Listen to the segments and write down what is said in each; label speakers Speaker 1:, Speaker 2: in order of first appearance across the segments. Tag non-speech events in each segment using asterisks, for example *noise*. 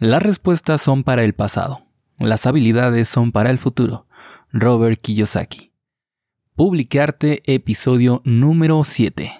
Speaker 1: Las respuestas son para el pasado. Las habilidades son para el futuro. Robert Kiyosaki. Publicarte episodio número 7.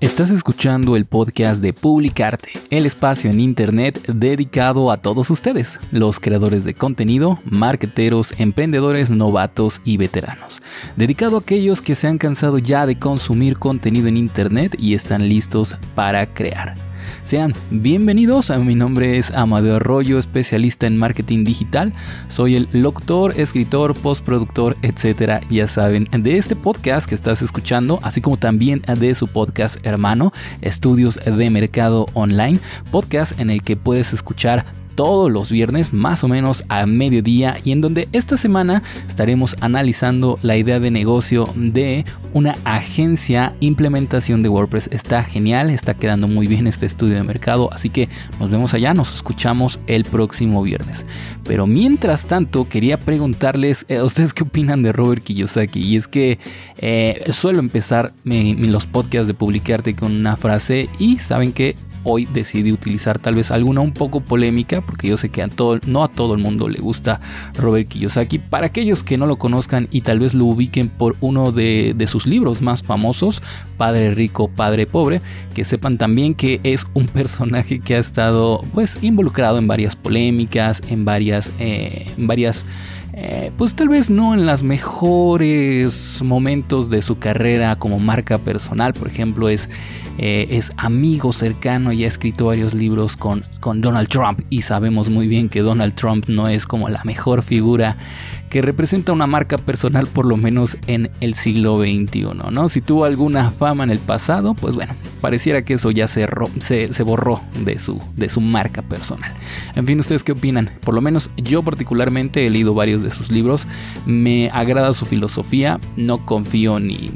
Speaker 1: Estás escuchando el podcast de Publicarte, el espacio en Internet dedicado a todos ustedes, los creadores de contenido, marketeros, emprendedores, novatos y veteranos. Dedicado a aquellos que se han cansado ya de consumir contenido en Internet y están listos para crear. Sean bienvenidos, mi nombre es Amadeo Arroyo, especialista en marketing digital. Soy el locutor, escritor, postproductor, etcétera, ya saben, de este podcast que estás escuchando, así como también de su podcast hermano, Estudios de Mercado Online, podcast en el que puedes escuchar todos los viernes más o menos a mediodía y en donde esta semana estaremos analizando la idea de negocio de una agencia implementación de WordPress. Está genial, está quedando muy bien este estudio de mercado, así que nos vemos allá, nos escuchamos el próximo viernes. Pero mientras tanto quería preguntarles a eh, *laughs* ustedes qué opinan de Robert Kiyosaki y es que eh, suelo empezar los podcasts de publicarte con una frase y saben que hoy decidí utilizar tal vez alguna un poco polémica, porque yo sé que a todo, no a todo el mundo le gusta Robert Kiyosaki. Para aquellos que no lo conozcan y tal vez lo ubiquen por uno de, sus libros más famosos, Padre Rico, Padre Pobre, que sepan también que es un *laughs* personaje que ha estado pues involucrado en varias polémicas, en varias, eh, en varias eh, pues tal vez no en los mejores momentos de su carrera como marca personal, por ejemplo, es eh, es amigo cercano y ha escrito varios libros con, con Donald Trump y sabemos muy bien que Donald Trump no es como la mejor figura que representa una marca personal por lo menos en el siglo XXI, ¿no? Si tuvo alguna fama en el pasado, pues bueno, pareciera que eso ya se, se, borró de su, de su marca personal. En fin, ¿ustedes qué opinan? Por lo menos yo particularmente he leído varios de sus libros, me agrada su filosofía, no confío ni,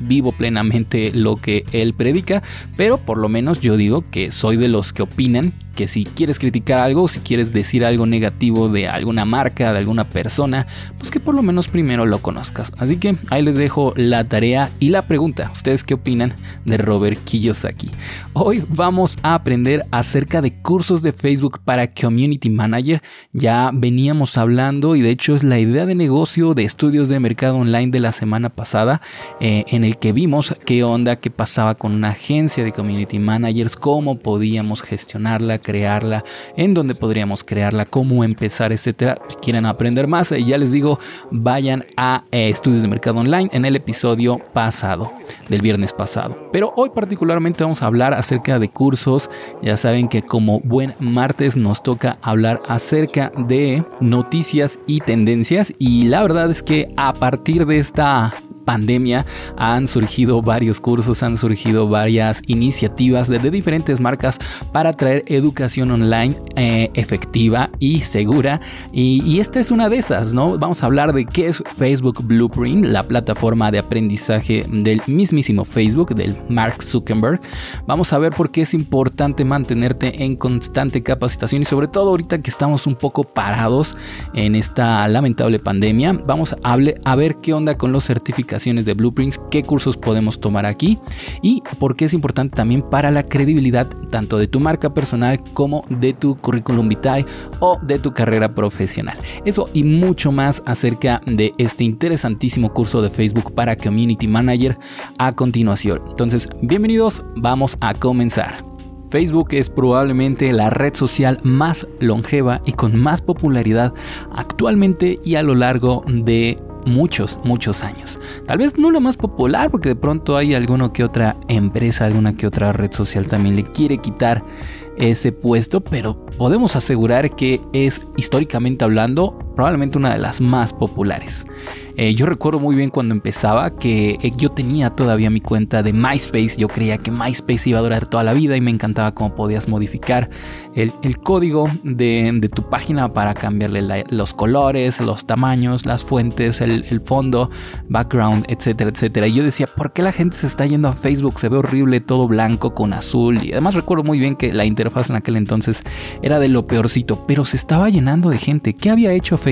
Speaker 1: vivo plenamente lo que él predica, pero por lo menos yo digo que soy de los que opinan que si quieres criticar algo, si quieres decir algo negativo de alguna marca, de alguna persona, pues que por lo menos primero lo conozcas. Así que ahí les dejo la tarea y la pregunta. ¿Ustedes qué opinan de Robert Kiyosaki? Hoy vamos a aprender acerca de cursos de Facebook para Community Manager. Ya veníamos hablando y de hecho es la idea de negocio de estudios de mercado online de la semana pasada eh, en el que vimos qué onda, qué pasaba con una agencia de Community Managers, cómo podíamos gestionarla, crearla, en dónde podríamos crearla, cómo empezar, etcétera. Si quieren aprender más, eh, ya les digo, vayan a eh, Estudios de Mercado Online en el episodio pasado, del viernes pasado. Pero hoy particularmente vamos a hablar acerca de cursos. Ya saben que como buen martes nos toca hablar acerca de noticias y tendencias y la verdad es que a partir de esta pandemia han surgido varios cursos, han surgido varias iniciativas de, diferentes marcas para traer educación online eh, efectiva y segura. Y, esta es una de esas, ¿no? Vamos a hablar de qué es Facebook Blueprint, la plataforma de aprendizaje del mismísimo Facebook, del Mark Zuckerberg. Vamos a ver por qué es importante mantenerte en constante capacitación y sobre todo ahorita que estamos un poco parados en esta lamentable pandemia. Vamos a, a ver qué onda con los certificados de blueprints, qué cursos podemos tomar aquí y por qué es importante también para la credibilidad tanto de tu marca personal como de tu currículum vitae o de tu carrera profesional. Eso y mucho más acerca de este interesantísimo curso de Facebook para Community Manager a continuación. Entonces, bienvenidos, vamos a comenzar. Facebook es probablemente la red social más longeva y con más popularidad actualmente y a lo largo de muchos, muchos años. Tal vez no lo más popular, porque de pronto hay alguna que otra empresa, alguna que otra red social también le quiere quitar ese puesto, pero podemos asegurar que es históricamente hablando probablemente una de las más populares. Eh, yo recuerdo muy bien cuando empezaba que eh, yo tenía todavía mi cuenta de MySpace, yo creía que MySpace iba a durar toda la vida y me encantaba cómo podías modificar el, código de, tu página para cambiarle los colores, los tamaños, las fuentes, el, el fondo, background, etcétera, etcétera. Y yo decía, ¿por qué la gente se está yendo a Facebook? Se ve horrible, todo blanco con azul. Y además recuerdo muy bien que la interfaz en aquel entonces era de lo peorcito, pero se estaba llenando de gente. ¿Qué había hecho Facebook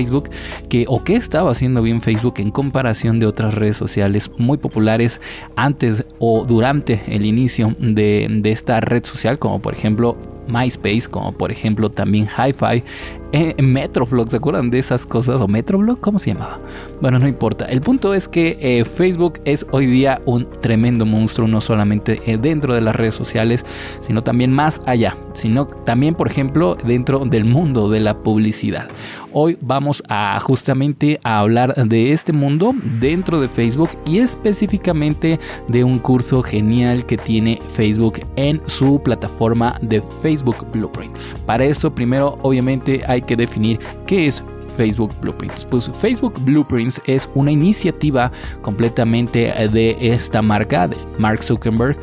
Speaker 1: que, o qué estaba haciendo bien Facebook en comparación de otras redes sociales muy populares antes o durante el inicio de, de esta red social, como por ejemplo MySpace, como por ejemplo también HiFi, eh, Metroflog, ¿se acuerdan de esas cosas? ¿O Metroblog? ¿Cómo se llamaba? Bueno, no importa. El punto es que eh, Facebook es hoy día un tremendo monstruo, no solamente eh, dentro de las redes sociales, sino también más allá, sino también, por ejemplo, dentro del mundo de la publicidad. Hoy vamos a justamente a hablar de este mundo dentro de Facebook y específicamente de un curso genial que tiene Facebook en su plataforma de Facebook Blueprint. Para eso, primero, obviamente, hay que definir qué es Facebook Blueprints. Pues Facebook Blueprints es una iniciativa completamente de esta marca, de Mark Zuckerberg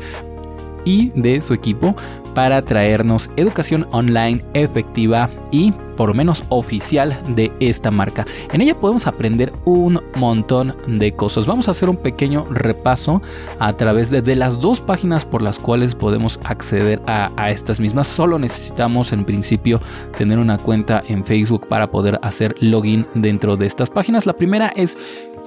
Speaker 1: y de su equipo, para traernos educación online efectiva y por lo menos oficial de esta marca. En ella podemos aprender un montón de cosas. Vamos a hacer un pequeño repaso a través de, las dos páginas por las cuales podemos acceder a, a, estas mismas. Solo necesitamos en principio tener una cuenta en Facebook para poder hacer login dentro de estas páginas. La primera es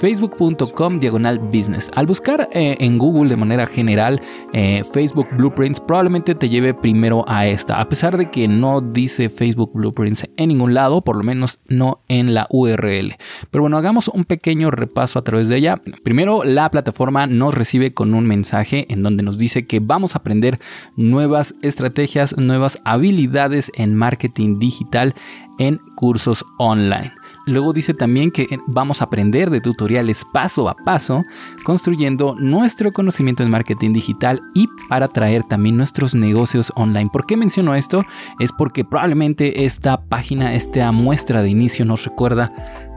Speaker 1: facebook.com diagonal business. Al buscar eh, en Google de manera general eh, Facebook Blueprints, probablemente te lleve primero a esta, a pesar de que no dice Facebook Blueprints en ningún lado, por lo menos no en la URL. Pero bueno, hagamos un pequeño repaso a través de ella. Primero, la plataforma nos recibe con un mensaje en donde nos dice que vamos a aprender nuevas estrategias, nuevas habilidades en marketing digital en cursos online. Luego dice también que vamos a aprender de tutoriales paso a paso, construyendo nuestro conocimiento en marketing digital y para traer también nuestros negocios online. ¿Por qué menciono esto? Es porque probablemente esta página, esta muestra de inicio nos recuerda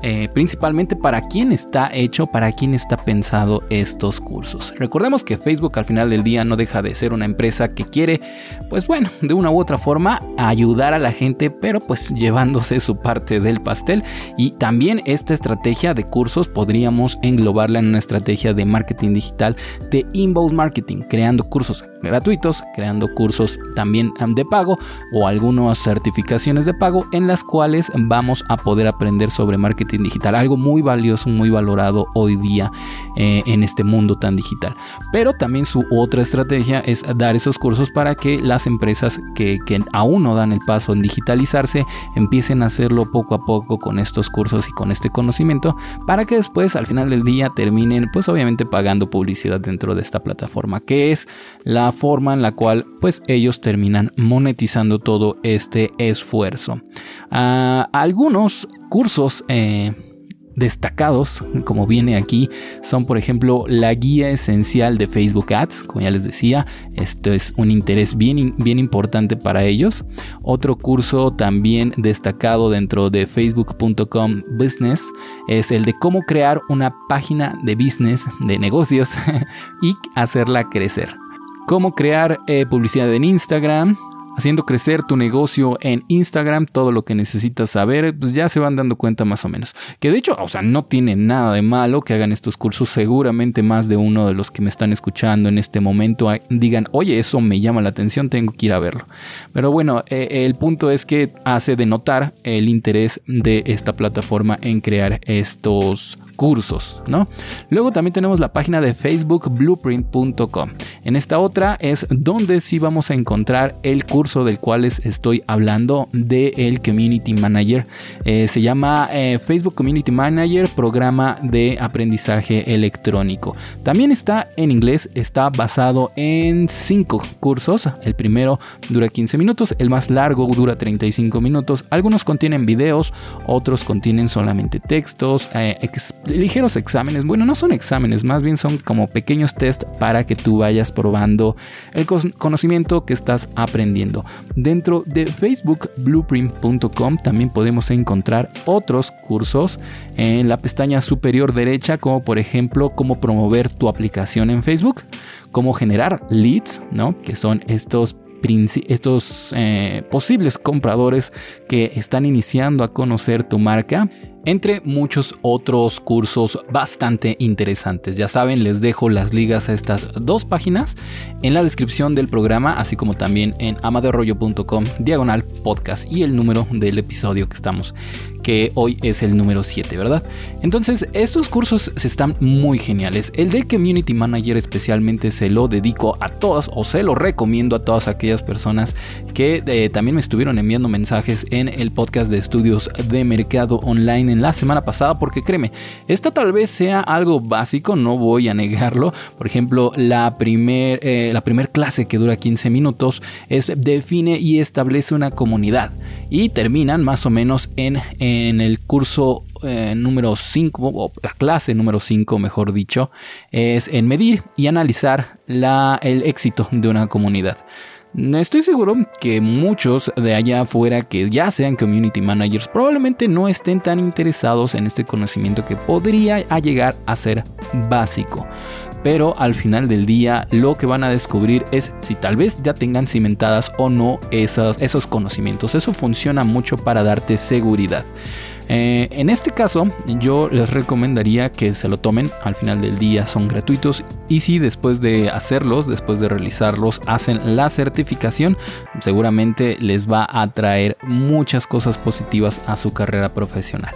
Speaker 1: eh, principalmente para quién está hecho, para quién está pensado estos cursos. Recordemos que Facebook al final del día no deja de ser una empresa que quiere, pues bueno, de una u otra forma ayudar a la gente, pero pues llevándose su parte del pastel. Y también esta estrategia de cursos podríamos englobarla en una estrategia de marketing digital de inbound marketing, creando cursos gratuitos, creando cursos también de pago o algunas certificaciones de pago en las cuales vamos a poder aprender sobre marketing digital, algo muy valioso, muy valorado hoy día eh, en este mundo tan digital. Pero también su otra estrategia es dar esos cursos para que las empresas que, que aún no dan el paso en digitalizarse empiecen a hacerlo poco a poco con estos cursos y con este conocimiento para que después al final del día terminen pues obviamente pagando publicidad dentro de esta plataforma que es la forma en la cual pues ellos terminan monetizando todo este esfuerzo. Algunos cursos eh, destacados, como viene aquí, son por ejemplo la guía esencial de Facebook Ads, como ya les decía, esto es un interés bien, bien importante para ellos. Otro curso también destacado dentro de facebook.com business es el de cómo crear una página de business, de negocios *laughs* y hacerla crecer cómo crear eh, publicidad en Instagram, haciendo crecer tu negocio en Instagram, todo lo que necesitas saber, pues ya se van dando cuenta más o menos. Que de hecho, o sea, no tiene nada de malo que hagan estos cursos. Seguramente más de uno de los que me están escuchando en este momento digan, oye, eso me llama la atención, tengo que ir a verlo. Pero bueno, eh, el punto es que hace de notar el interés de esta plataforma en crear estos cursos, ¿no? Luego también tenemos la página de Facebook blueprint.com. En esta otra es donde sí vamos a encontrar el curso del cual les estoy hablando de el Community Manager. Eh, se llama eh, Facebook Community Manager, programa de aprendizaje electrónico. También está en inglés, está basado en cinco cursos. El primero dura 15 minutos, el más largo dura 35 minutos. Algunos contienen videos, otros contienen solamente textos, eh, ligeros exámenes. Bueno, no son exámenes, más bien son como pequeños test para que tú vayas probando el conocimiento que estás aprendiendo. Dentro de facebookblueprint.com también podemos encontrar otros cursos en la pestaña superior derecha, como por ejemplo cómo promover tu aplicación en Facebook, cómo generar leads, ¿no? Que son estos estos eh, posibles compradores que están iniciando a conocer tu marca entre muchos otros cursos bastante interesantes. Ya saben, les dejo las ligas a estas dos páginas en la descripción del programa, así como también en amadorrollo.com diagonal podcast y el número del episodio que estamos que hoy es el número 7, ¿verdad? Entonces, estos cursos están muy geniales. El de Community Manager especialmente se lo dedico a todas o se lo recomiendo a todas aquellas personas que eh, también me estuvieron enviando mensajes en el podcast de estudios de mercado online en la semana pasada, porque créeme, esta tal vez sea algo básico, no voy a negarlo. Por ejemplo, la primer, eh, primer clase que dura 15 minutos es define y establece una comunidad y terminan más o menos en en el curso eh, número 5, o la clase número 5, mejor dicho, es en medir y analizar la, el éxito de una comunidad. Estoy seguro que muchos de allá afuera que ya sean community managers probablemente no estén tan interesados en este conocimiento que podría llegar a ser básico. Pero al final del día lo que van a descubrir es si tal vez ya tengan cimentadas o no esos, esos conocimientos. Eso funciona mucho para darte seguridad. Eh, en este caso, yo les recomendaría que se lo tomen. Al final del día son gratuitos. Y si después de hacerlos, después de realizarlos, hacen la certificación, seguramente les va a traer muchas cosas positivas a su carrera profesional.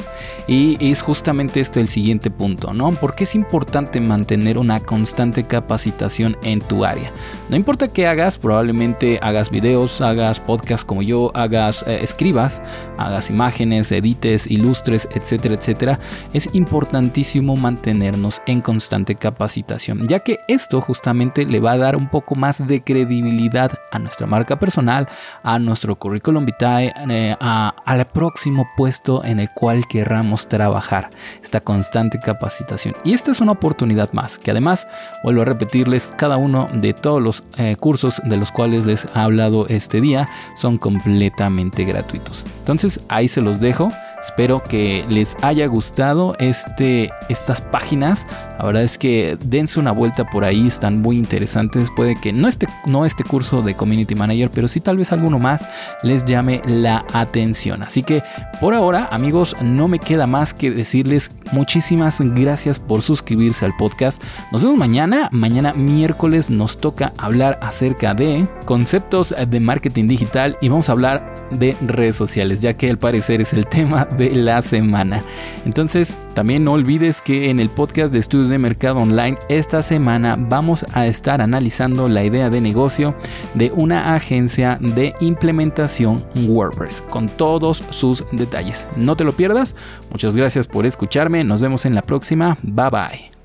Speaker 1: Y es justamente este el siguiente punto, ¿no? Porque es importante mantener una constante capacitación en tu área. No importa qué hagas, probablemente hagas videos, hagas podcasts como yo, hagas eh, escribas, hagas imágenes, edites, ilustres, etcétera, etcétera. Es importantísimo mantenernos en constante capacitación, ya que esto justamente le va a dar un poco más de credibilidad a nuestra marca personal, a nuestro currículum vitae, eh, al próximo puesto en el cual querramos trabajar. Esta constante capacitación. Y esta es una oportunidad más, que además, vuelvo a repetirles, cada uno de todos los eh, cursos de los cuales les he hablado este día son completamente gratuitos. Entonces ahí se los dejo. Espero que les haya gustado este, estas páginas. La verdad es que dense una vuelta por ahí, están muy interesantes. Puede que no este, no este curso de Community Manager, pero sí tal vez alguno más les llame la atención. Así que por ahora, amigos, no me queda más que decirles muchísimas gracias por suscribirse al podcast. Nos vemos mañana. Mañana miércoles nos toca hablar acerca de conceptos de marketing digital y vamos a hablar de redes sociales, ya que al parecer es el *laughs* tema de la semana. Entonces, también no olvides que en el podcast de estudios de mercado online esta semana vamos a estar analizando la idea de negocio de una agencia de implementación WordPress con todos sus detalles. No te lo pierdas. Muchas gracias por escucharme. Nos vemos en la próxima. Bye bye.